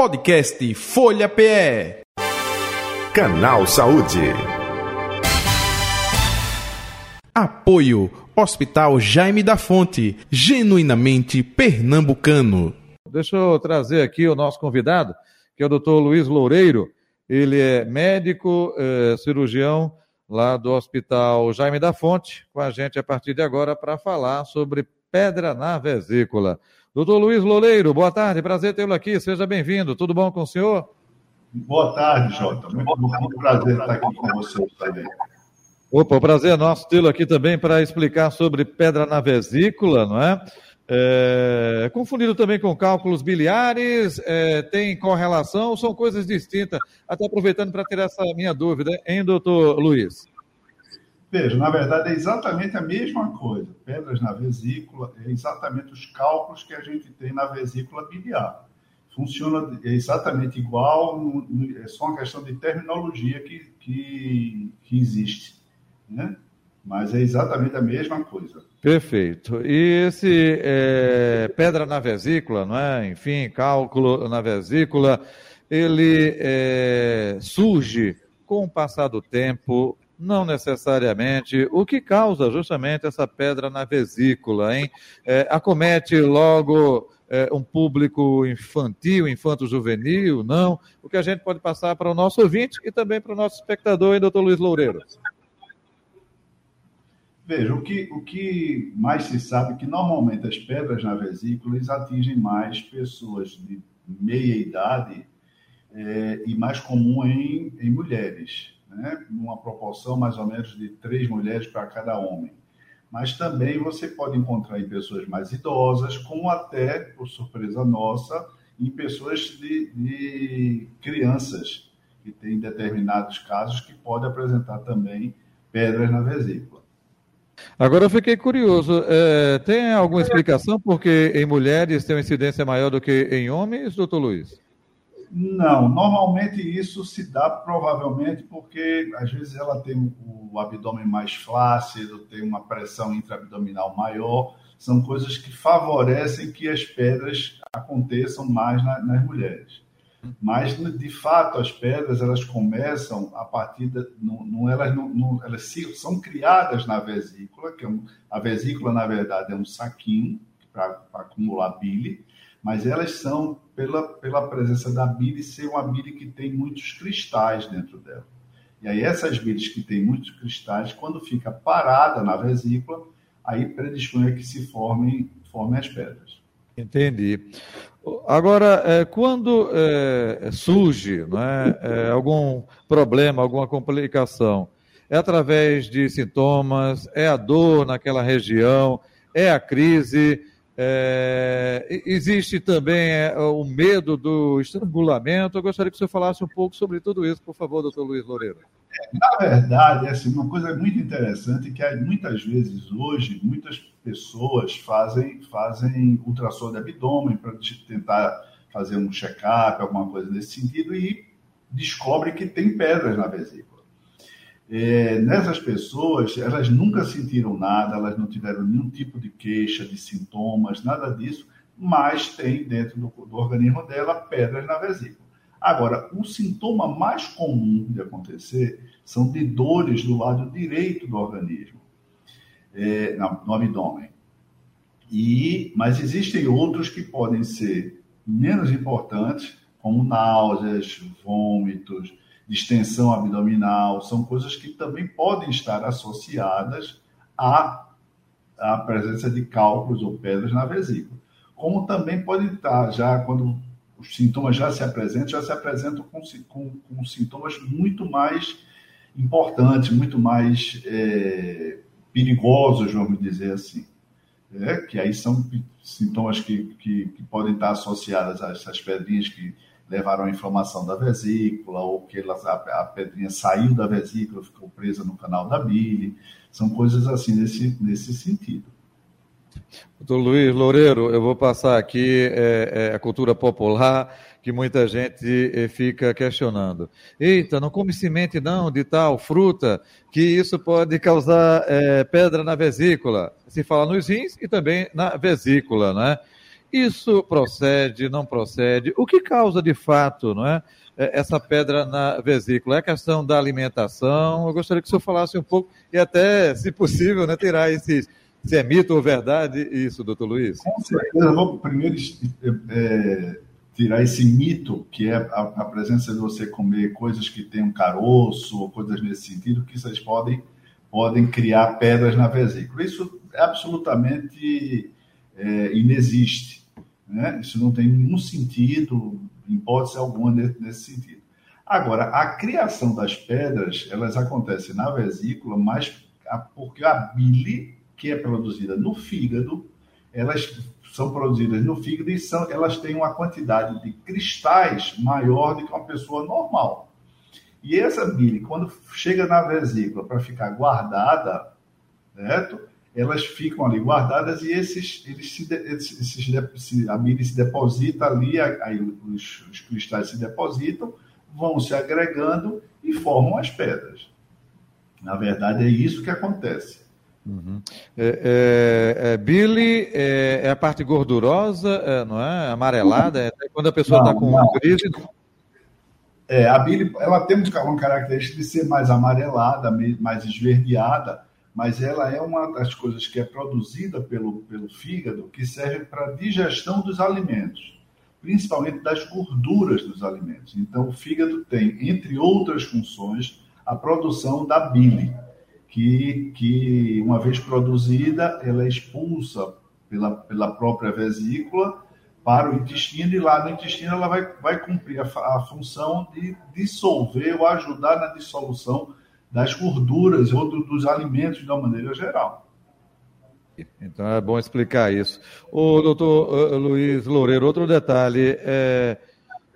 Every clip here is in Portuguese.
Podcast Folha PE. Canal Saúde. Apoio Hospital Jaime da Fonte, genuinamente pernambucano. Deixa eu trazer aqui o nosso convidado, que é o doutor Luiz Loureiro. Ele é médico, é, cirurgião lá do Hospital Jaime da Fonte, com a gente a partir de agora para falar sobre pedra na vesícula. Doutor Luiz Loureiro, boa tarde, prazer tê-lo aqui, seja bem-vindo. Tudo bom com o senhor? Boa tarde, Jota. Muito, muito prazer estar aqui com você também. Opa, o prazer é nosso tê-lo aqui também para explicar sobre pedra na vesícula, não é? é confundido também com cálculos biliares, é, tem correlação, são coisas distintas. Até aproveitando para tirar essa minha dúvida, hein, doutor Luiz? Veja, na verdade é exatamente a mesma coisa. Pedras na vesícula é exatamente os cálculos que a gente tem na vesícula biliar. Funciona exatamente igual, é só uma questão de terminologia que, que, que existe. Né? Mas é exatamente a mesma coisa. Perfeito. E esse é, pedra na vesícula, não é? Enfim, cálculo na vesícula, ele é, surge com o passar do tempo, não necessariamente. O que causa justamente essa pedra na vesícula, hein? É, acomete logo é, um público infantil, infanto-juvenil, não? O que a gente pode passar para o nosso ouvinte e também para o nosso espectador, hein, doutor Luiz Loureiro? Veja, o que, o que mais se sabe é que normalmente as pedras na vesícula atingem mais pessoas de meia idade é, e mais comum em, em mulheres né? numa proporção mais ou menos de três mulheres para cada homem. Mas também você pode encontrar em pessoas mais idosas, como até, por surpresa nossa, em pessoas de, de crianças, que tem determinados casos que podem apresentar também pedras na vesícula. Agora eu fiquei curioso, é, tem alguma explicação porque em mulheres tem uma incidência maior do que em homens, doutor Luiz? Não, normalmente isso se dá provavelmente porque às vezes ela tem o abdômen mais flácido, tem uma pressão intraabdominal maior, são coisas que favorecem que as pedras aconteçam mais na, nas mulheres. Mas de fato as pedras elas começam a partir da, não, não, elas não, não, elas são criadas na vesícula, que é um, a vesícula na verdade é um saquinho para acumular bile mas elas são pela, pela presença da bile ser uma bile que tem muitos cristais dentro dela. E aí essas biles que têm muitos cristais, quando fica parada na vesícula, aí predispõe a que se formem, formem as pedras. Entendi. Agora, é, quando é, surge né, algum problema, alguma complicação, é através de sintomas, é a dor naquela região, é a crise, é, existe também é, o medo do estrangulamento. Eu gostaria que senhor falasse um pouco sobre tudo isso, por favor, doutor Luiz Loureiro. Na verdade, é assim, uma coisa muito interessante que muitas vezes hoje, muitas pessoas fazem, fazem ultrassom de abdômen para tentar fazer um check-up, alguma coisa nesse sentido, e descobre que tem pedras na vesícula. É, nessas pessoas, elas nunca sentiram nada, elas não tiveram nenhum tipo de queixa, de sintomas, nada disso, mas tem dentro do, do organismo dela pedras na vesícula. Agora, o sintoma mais comum de acontecer são de dores do lado direito do organismo, é, no abdômen. E, mas existem outros que podem ser menos importantes, como náuseas, vômitos, distensão abdominal, são coisas que também podem estar associadas à, à presença de cálculos ou pedras na vesícula. Como também pode estar, já quando os sintomas já se apresentam, já se apresentam com, com, com sintomas muito mais importantes, muito mais é, perigosos, vamos dizer assim. É, que aí são sintomas que, que, que podem estar associados a essas pedrinhas que levaram à inflamação da vesícula, ou que ela, a, a, pedrinha saiu da vesícula, ficou presa no canal da bile. São coisas assim nesse, nesse sentido. Doutor Luiz Loureiro, eu vou passar aqui é, é, a cultura popular que muita gente é, fica questionando. Eita, não come semente não de tal fruta, que isso pode causar é, pedra na vesícula. Se fala nos rins e também na vesícula, né? Isso procede, não procede? O que causa de fato, não é? é? Essa pedra na vesícula? É questão da alimentação? Eu gostaria que o senhor falasse um pouco e até, se possível, né, tirar esses, se é mito ou verdade isso, doutor Luiz. Com certeza. Vou primeiro é, tirar esse mito, que é a, a, presença de você comer coisas que têm um caroço ou coisas nesse sentido, que vocês podem, podem criar pedras na vesícula. Isso é absolutamente é, inexiste. Né? Isso não tem nenhum sentido, hipótese alguma nesse sentido. Agora, a criação das pedras, elas acontecem na vesícula, mas porque a bile, que é produzida no fígado, elas são produzidas no fígado e são, elas têm uma quantidade de cristais maior do que uma pessoa normal. E essa bile, quando chega na vesícula para ficar guardada, certo? Elas ficam ali guardadas e esses, eles se, esses, esses a bile se deposita ali, aí os, os, cristais se depositam, vão se agregando e formam as pedras. Na verdade, é isso que acontece. Uhum. É, é, é, bile é, é, a parte gordurosa, é, não é? Amarelada, é quando a pessoa está com não. crise. É, a bile ela tem uma característica de ser mais amarelada, mais esverdeada, mas ela é uma das coisas que é produzida pelo, pelo fígado que serve para a digestão dos alimentos, principalmente das gorduras dos alimentos. Então, o fígado tem, entre outras funções, a produção da bile, que, que uma vez produzida, ela é expulsa pela, pela própria vesícula para o intestino, e lá no intestino ela vai, vai cumprir a, a função de dissolver ou ajudar na dissolução das gorduras ou do, dos alimentos de uma maneira geral. Então é bom explicar isso. O doutor Luiz Loureiro, outro detalhe, é,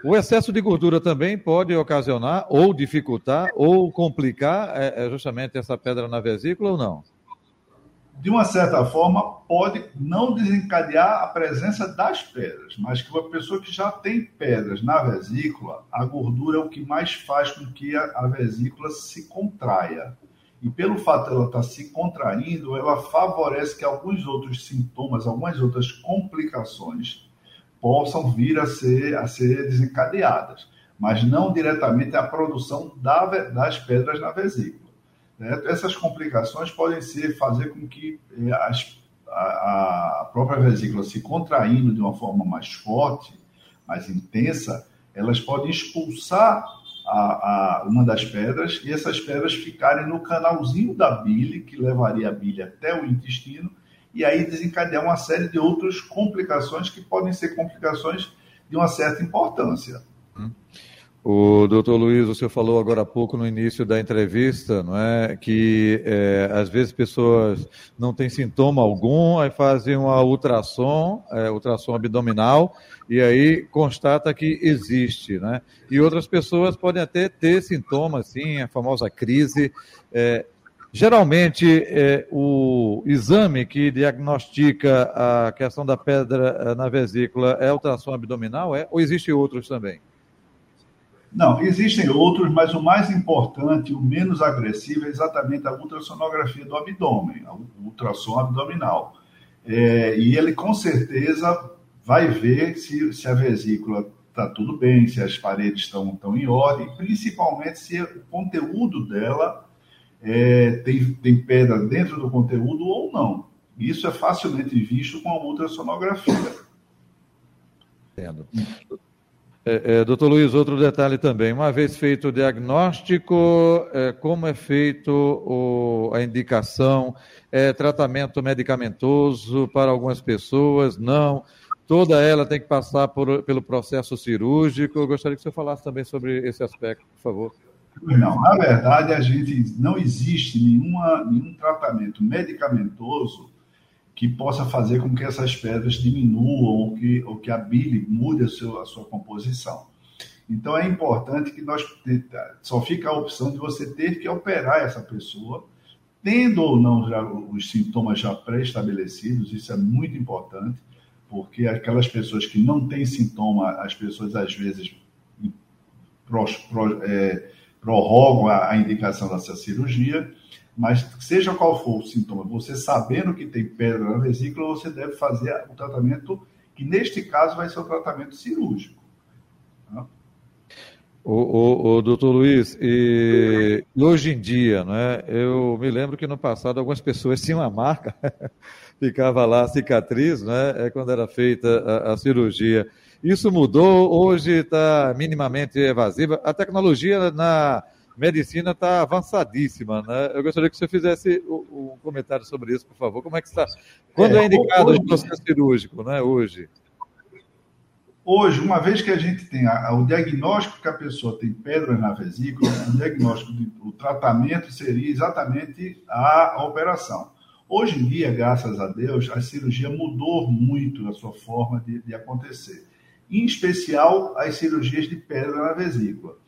o excesso de gordura também pode ocasionar ou dificultar ou complicar é, é justamente essa pedra na vesícula ou não? De uma certa forma, pode não desencadear a presença das pedras, mas que uma pessoa que já tem pedras na vesícula, a gordura é o que mais faz com que a, a vesícula se contraia. E pelo fato dela estar se contraindo, ela favorece que alguns outros sintomas, algumas outras complicações possam vir a ser, a ser desencadeadas, mas não diretamente a produção da, das pedras na vesícula. Né? Essas complicações podem ser fazer com que eh, as, a, a própria vesícula se contraindo de uma forma mais forte, mais intensa, elas podem expulsar a, a, uma das pedras e essas pedras ficarem no canalzinho da bile, que levaria a bile até o intestino, e aí desencadear uma série de outras complicações que podem ser complicações de uma certa importância. O doutor Luiz, senhor falou agora há pouco no início da entrevista, não é, que é, às vezes pessoas não têm sintoma algum, aí fazem uma ultrassom, é, ultrassom abdominal, e aí constata que existe, né? E outras pessoas podem até ter sintomas, sim, a famosa crise. É, geralmente, é, o exame que diagnostica a questão da pedra é, na vesícula é ultrassom abdominal, é? Ou existem outros também? Não, existem outros, mas o mais importante, o menos agressivo, é exatamente a ultrassonografia do abdômen, o ultrassom abdominal. É, e ele com certeza vai ver se, se a vesícula está tudo bem, se as paredes estão, estão em ordem, principalmente se o conteúdo dela é, tem, tem pedra dentro do conteúdo ou não. Isso é facilmente visto com a ultrassonografia. Entendo. É, é, doutor Luiz, outro detalhe também. Uma vez feito o diagnóstico, é, como é feito o, a indicação? É tratamento medicamentoso para algumas pessoas? Não. Toda ela tem que passar por, pelo processo cirúrgico. Eu gostaria que você falasse também sobre esse aspecto, por favor. Não, na verdade, a gente não existe nenhuma, nenhum tratamento medicamentoso que possa fazer com que essas pedras diminuam ou que, ou que a bile mude a, a sua composição. Então é importante que nós só fica a opção de você ter que operar essa pessoa, tendo ou não já os sintomas já pré-estabelecidos, isso é muito importante, porque aquelas pessoas que não têm sintoma, as pessoas às vezes pro, pro, é, prorrogam a, a indicação dessa cirurgia, mas seja qual for o sintoma, você sabendo que tem pedra na vesícula, você deve fazer o tratamento que neste caso vai ser o tratamento cirúrgico. O, o, o, doutor Luiz, e, hoje em dia, né, eu me lembro que no passado algumas pessoas tinham uma marca, ficava lá a cicatriz, né, quando era feita a, a cirurgia. Isso mudou, hoje está minimamente evasiva. A tecnologia na medicina está avançadíssima, né? Eu gostaria que você fizesse um comentário sobre isso, por favor. Como é que está? Quando é, é indicado hoje, o processo cirúrgico, né, hoje? Hoje, uma vez que a gente tem a, a, o diagnóstico que a pessoa tem pedra na vesícula, o diagnóstico, de, o tratamento seria exatamente a, a operação. Hoje em dia, graças a Deus, a cirurgia mudou muito a sua forma de, de acontecer. Em especial, as cirurgias de pedra na vesícula.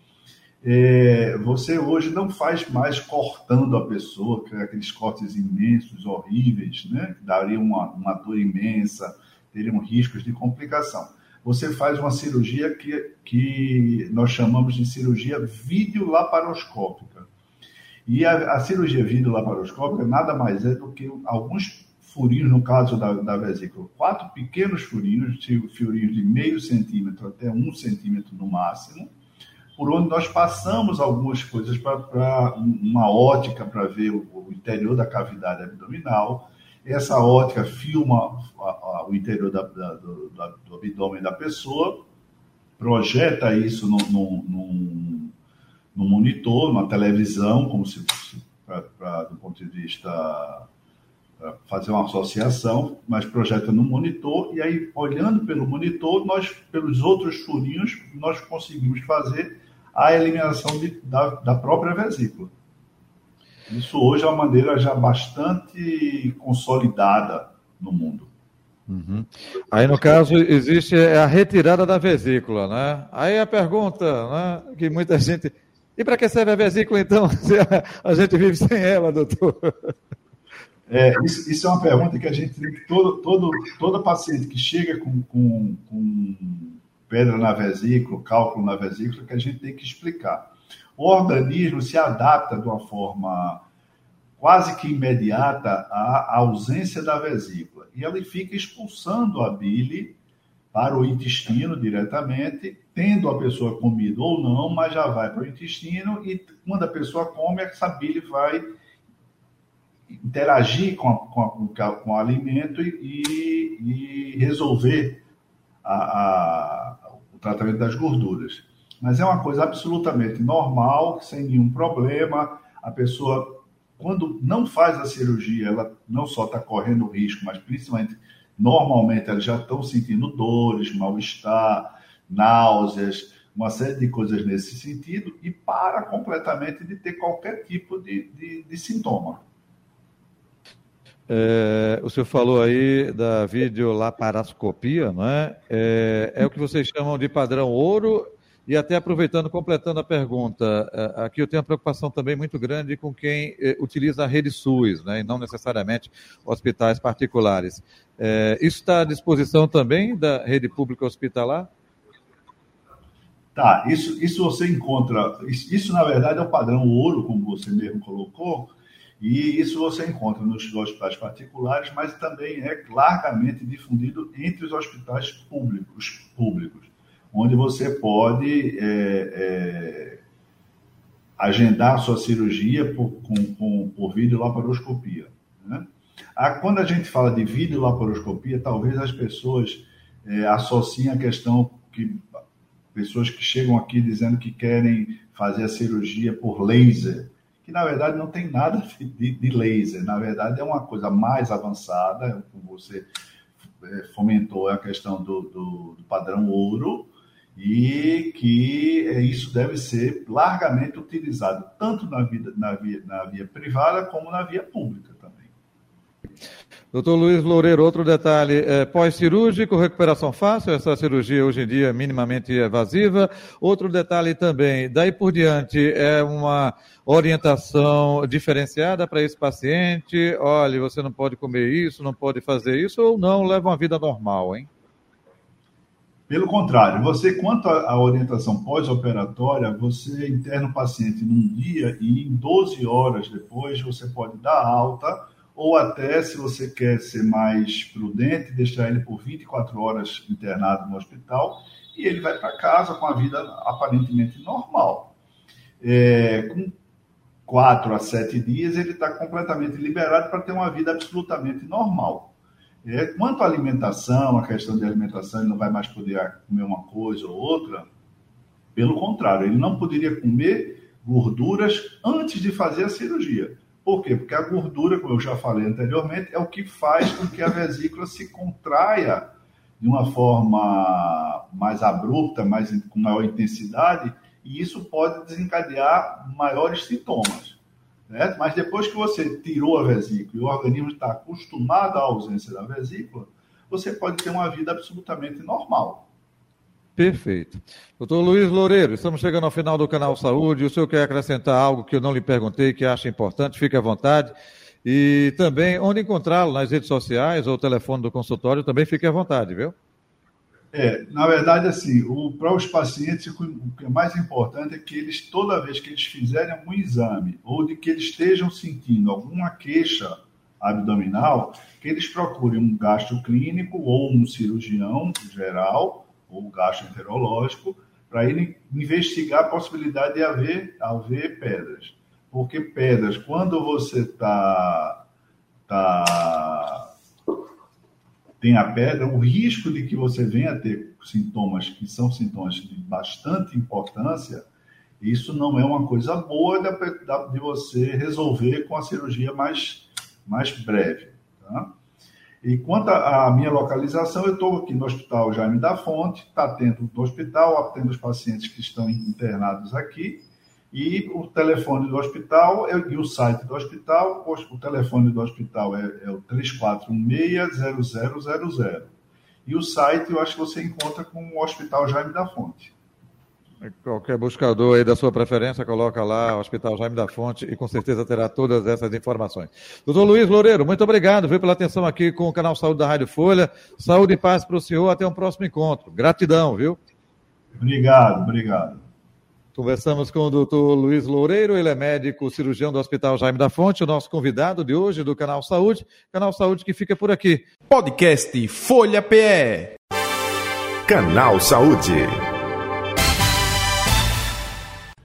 É, você hoje não faz mais cortando a pessoa, aqueles cortes imensos, horríveis, né? que dariam uma, uma dor imensa, teriam riscos de complicação você faz uma cirurgia que, que nós chamamos de cirurgia videolaparoscópica. E a, a cirurgia videolaparoscópica nada mais é do que alguns furinhos, no caso da, da vesícula, quatro pequenos furinhos, furinhos de meio centímetro até um centímetro no máximo, por onde nós passamos algumas coisas para uma ótica para ver o, o interior da cavidade abdominal, essa ótica filma a, a, o interior da, da, do, do, abdômen da pessoa, projeta isso no monitor, numa televisão, como se fosse, do ponto de vista fazer uma associação, mas projeta no monitor e aí olhando pelo monitor, nós pelos outros furinhos nós conseguimos fazer a eliminação de, da, da própria vesícula. Isso hoje é uma maneira já bastante consolidada no mundo. Uhum. Aí, no caso, existe a retirada da vesícula, né? Aí a pergunta, né, que muita gente... E para que serve a vesícula, então, se a gente vive sem ela, doutor? É, isso, isso, é uma pergunta que a gente tem que todo, todo, todo paciente que chega com, com, com pedra na vesícula, cálculo na vesícula, que a gente tem que explicar o organismo se adapta de uma forma quase que imediata à ausência da vesícula. E ele fica expulsando a bile para o intestino diretamente, tendo a pessoa comido ou não, mas já vai para o intestino e quando a pessoa come, essa bile vai interagir com, a, com, a, com o alimento e, e resolver a, a, o tratamento das gorduras. Mas é uma coisa absolutamente normal, sem nenhum problema. A pessoa, quando não faz a cirurgia, ela não só está correndo risco, mas principalmente, normalmente, elas já estão sentindo dores, mal-estar, náuseas, uma série de coisas nesse sentido, e para completamente de ter qualquer tipo de, de, de sintoma. É, o senhor falou aí da videolaparoscopia, não é? é? É o que vocês chamam de padrão ouro e até aproveitando, completando a pergunta, é, aqui eu tenho uma preocupação também muito grande com quem é, utiliza a rede SUS, né, e não necessariamente hospitais particulares. É, isso está à disposição também da rede pública hospitalar? Tá, isso, isso você encontra, isso, isso na verdade é o padrão ouro, como você mesmo colocou, e isso você encontra nos hospitais particulares, mas também é largamente difundido entre os hospitais públicos. públicos onde você pode é, é, agendar sua cirurgia por, com, com, por videolaparoscopia. Né? Quando a gente fala de videolaparoscopia, talvez as pessoas é, associem a questão que pessoas que chegam aqui dizendo que querem fazer a cirurgia por laser, que na verdade não tem nada de, de laser, na verdade é uma coisa mais avançada, como você é, fomentou a questão do, do, do padrão ouro, e que é, isso deve ser largamente utilizado tanto na, vida, na, via, na via privada como na via pública também. Doutor Luiz Loureiro, outro detalhe, é, pós-cirúrgico, recuperação fácil, essa cirurgia hoje em dia é minimamente evasiva. Outro detalhe também, daí por diante, é uma orientação diferenciada para esse paciente, olha, você não pode comer isso, não pode fazer isso, ou não, leva uma vida normal, hein? Pelo contrário, você, quanto à orientação pós-operatória, você interna o paciente num dia e em 12 horas depois você pode dar alta ou até, se você quer ser mais prudente, deixar ele por 24 horas internado no hospital e ele vai para casa com a vida aparentemente normal. É, com quatro a sete dias, ele está completamente liberado para ter uma vida absolutamente normal. É, quanto à alimentação, a questão de alimentação, ele não vai mais poder comer uma coisa ou outra. Pelo contrário, ele não poderia comer gorduras antes de fazer a cirurgia. Por quê? Porque a gordura, como eu já falei anteriormente, é o que faz com que a vesícula se contraia de uma forma mais abrupta, mais, com maior intensidade, e isso pode desencadear maiores sintomas. Né? Mas depois que você tirou a vesícula e o organismo está acostumado à ausência da vesícula, você pode ter uma vida absolutamente normal. Perfeito. Doutor Luiz Loureiro, estamos chegando ao final do canal Saúde. O senhor quer acrescentar algo que eu não lhe perguntei, que acha importante? Fique à vontade. E também, onde encontrá-lo? Nas redes sociais ou telefone do consultório, também fique à vontade, viu? É, na verdade, assim, para os pacientes, o que é mais importante é que eles, toda vez que eles fizerem algum exame ou de que eles estejam sentindo alguma queixa abdominal, que eles procurem um gastroclínico ou um cirurgião geral ou gastroenterológico para ele investigar a possibilidade de haver, haver pedras. Porque pedras, quando você está tá tem a pedra, o risco de que você venha a ter sintomas que são sintomas de bastante importância, isso não é uma coisa boa de, de você resolver com a cirurgia mais, mais breve. Tá? E quanto à minha localização, eu estou aqui no Hospital Jaime da Fonte, está atento do hospital, atendo os pacientes que estão internados aqui, e o telefone do hospital é, e o site do hospital, o telefone do hospital é, é o 3416-0000. E o site eu acho que você encontra com o Hospital Jaime da Fonte. Qualquer buscador aí da sua preferência, coloca lá Hospital Jaime da Fonte e com certeza terá todas essas informações. Doutor Luiz Loureiro, muito obrigado viu, pela atenção aqui com o canal Saúde da Rádio Folha. Saúde e paz para o senhor. Até um próximo encontro. Gratidão, viu? Obrigado, obrigado. Conversamos com o doutor Luiz Loureiro, ele é médico cirurgião do Hospital Jaime da Fonte, o nosso convidado de hoje do Canal Saúde, Canal Saúde que fica por aqui. Podcast Folha PE. Canal Saúde.